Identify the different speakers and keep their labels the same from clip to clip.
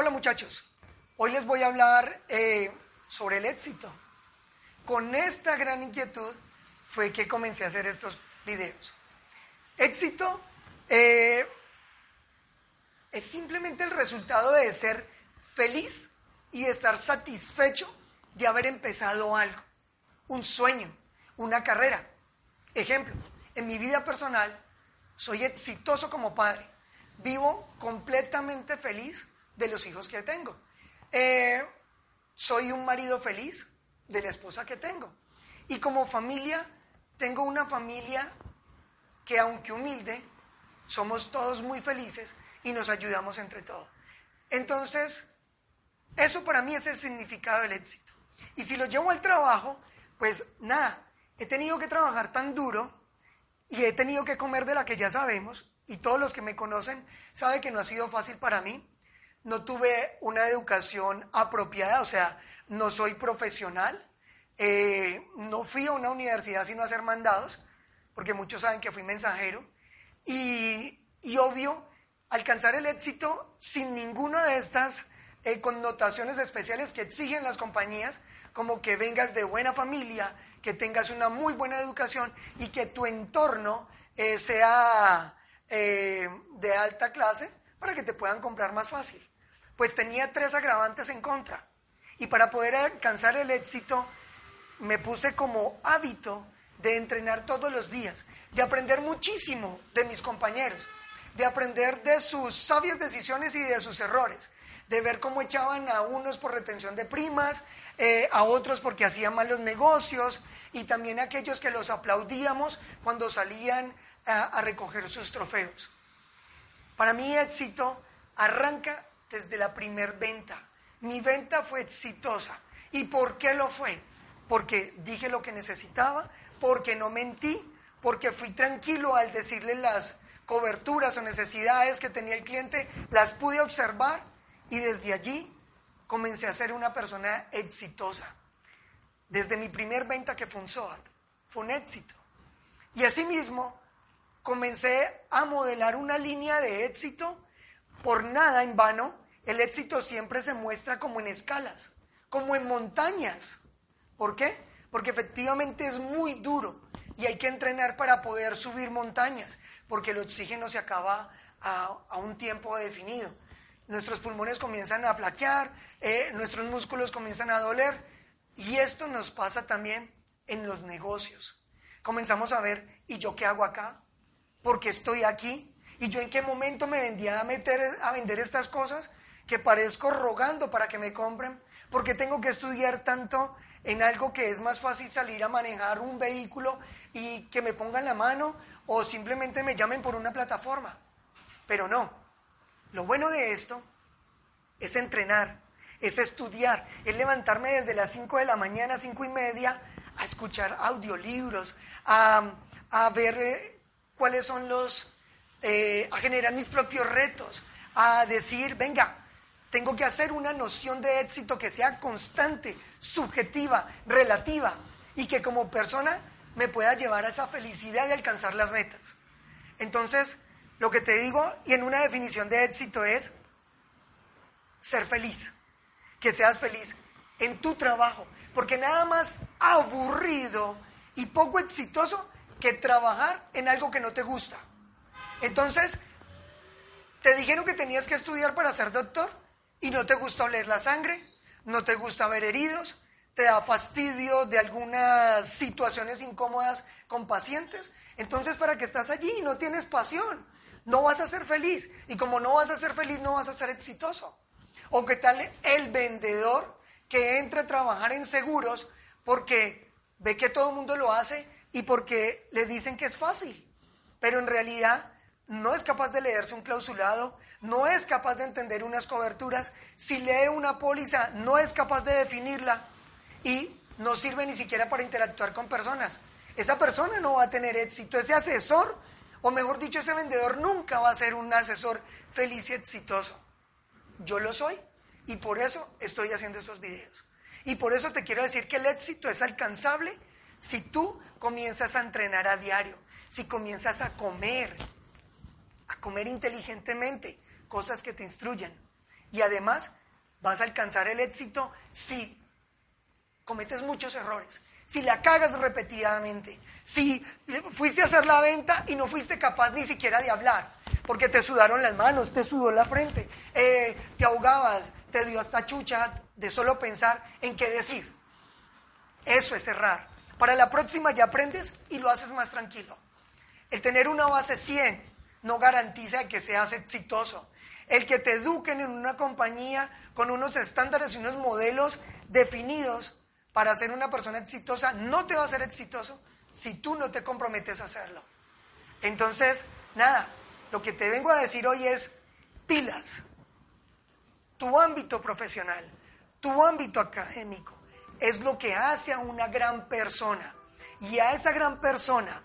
Speaker 1: Hola muchachos, hoy les voy a hablar eh, sobre el éxito. Con esta gran inquietud fue que comencé a hacer estos videos. Éxito eh, es simplemente el resultado de ser feliz y estar satisfecho de haber empezado algo, un sueño, una carrera. Ejemplo, en mi vida personal soy exitoso como padre, vivo completamente feliz de los hijos que tengo. Eh, soy un marido feliz de la esposa que tengo. Y como familia, tengo una familia que aunque humilde, somos todos muy felices y nos ayudamos entre todos. Entonces, eso para mí es el significado del éxito. Y si lo llevo al trabajo, pues nada, he tenido que trabajar tan duro y he tenido que comer de la que ya sabemos, y todos los que me conocen saben que no ha sido fácil para mí no tuve una educación apropiada, o sea, no soy profesional, eh, no fui a una universidad sino a hacer mandados, porque muchos saben que fui mensajero, y, obvio, alcanzar el éxito sin ninguna de estas eh, connotaciones especiales que exigen las compañías, como que vengas de buena familia, que tengas una muy buena educación y que tu entorno eh, sea de alta clase para que te puedan comprar más fácil pues tenía tres agravantes en contra. Y para poder alcanzar el éxito, me puse como hábito de entrenar todos los días, de aprender muchísimo de mis compañeros, de aprender de sus sabias decisiones y de sus errores, de ver cómo echaban a unos por retención de primas, eh, a otros porque hacían malos negocios y también aquellos que los aplaudíamos cuando salían a recoger sus trofeos. Para mí éxito arranca desde la primer venta. Mi venta fue exitosa. ¿Y por qué lo fue? Porque dije lo que necesitaba, porque no mentí, porque fui tranquilo al decirle las coberturas o necesidades que tenía el cliente, las pude observar y desde allí comencé a ser una persona exitosa. Desde mi primer venta que fue un SOAT, fue un éxito. Y asimismo comencé a modelar una línea de éxito por nada en vano, el éxito siempre se muestra como en escalas, como en montañas. ¿Por qué? Porque efectivamente es muy duro y hay que entrenar para poder subir montañas, porque el oxígeno se acaba a, un tiempo definido. Nuestros pulmones comienzan a flaquear, eh, nuestros músculos comienzan a doler y esto nos pasa también en los negocios. Comenzamos a ver, ¿y yo qué hago acá? ¿Por qué estoy aquí? ¿Y yo en qué momento me vendía a meter a vender estas cosas que parezco rogando para que me compren? Porque tengo que estudiar tanto en algo que es más fácil salir a manejar un vehículo y que me pongan la mano o simplemente me llamen por una plataforma. Pero no. Lo bueno de esto es entrenar, es estudiar, es levantarme desde las 5 de la mañana, 5 y media, a escuchar audiolibros, a, a ver eh, cuáles son los eh, a generar mis propios retos, a decir, venga, tengo que hacer una noción de éxito que sea constante, subjetiva, relativa y que como persona me pueda llevar a esa felicidad de alcanzar las metas. Entonces, lo que te digo y en una definición de éxito es ser feliz, que seas feliz en tu trabajo, porque nada más aburrido y poco exitoso que trabajar en algo que no te gusta. Entonces, te dijeron que tenías que estudiar para ser doctor y no te gusta oler la sangre, no te gusta ver heridos, te da fastidio de algunas situaciones incómodas con pacientes. Entonces, ¿para qué estás allí? No tienes pasión, no vas a ser feliz. Y como no vas a ser feliz, no vas a ser exitoso. ¿O qué tal el vendedor que entra a trabajar en seguros porque ve que todo el mundo lo hace y porque le dicen que es fácil? Pero en realidad no es capaz de leerse un clausulado, no es capaz de entender unas coberturas, si lee una póliza, no es capaz de definirla y no sirve ni siquiera para interactuar con personas. Esa persona no va a tener éxito. Ese asesor, o mejor dicho, ese vendedor nunca va a ser un asesor feliz y exitoso. Yo lo soy y por eso estoy haciendo estos videos. Y por eso te quiero decir que el éxito es alcanzable si tú comienzas a entrenar a diario, si comienzas a comer, a comer inteligentemente, cosas que te instruyen. Y además vas a alcanzar el éxito si cometes muchos errores, si la cagas repetidamente, si fuiste a hacer la venta y no fuiste capaz ni siquiera de hablar, porque te sudaron las manos, te sudó la frente, eh, te ahogabas, te dio hasta chucha de solo pensar en qué decir. Eso es errar. Para la próxima ya aprendes y lo haces más tranquilo. El tener una base 100 no garantiza que seas exitoso. El que te eduquen en una compañía con unos estándares y unos modelos definidos para ser una persona exitosa no te va a hacer exitoso si tú no te comprometes a hacerlo. Entonces, nada, lo que te vengo a decir hoy es pilas. Tu ámbito profesional, tu ámbito académico, es lo que hace a una gran persona. Y a esa gran persona,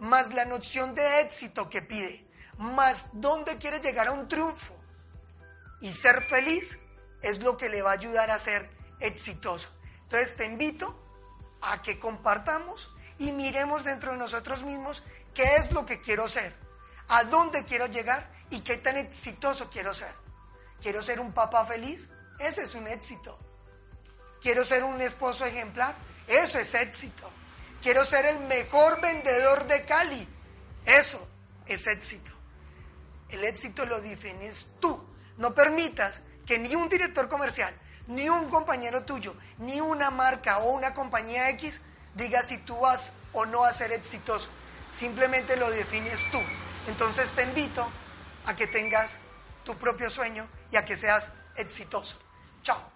Speaker 1: más la noción de éxito que pide, más dónde quiere llegar a un triunfo y ser feliz, es lo que le va a ayudar a ser exitoso. Entonces te invito a que compartamos y miremos dentro de nosotros mismos qué es lo que quiero ser, a dónde quiero llegar y qué tan exitoso quiero ser. ¿Quiero ser un papá feliz? Ese es un éxito. Quiero ser un esposo ejemplar. Eso es éxito. Quiero ser el mejor vendedor de Cali. Eso es éxito. El éxito lo defines tú. No permitas que ni un director comercial, ni un compañero tuyo, ni una marca o una compañía X diga si tú vas o no a ser exitoso. Simplemente lo defines tú. Entonces te invito a que tengas tu propio sueño y a que seas exitoso. Chao.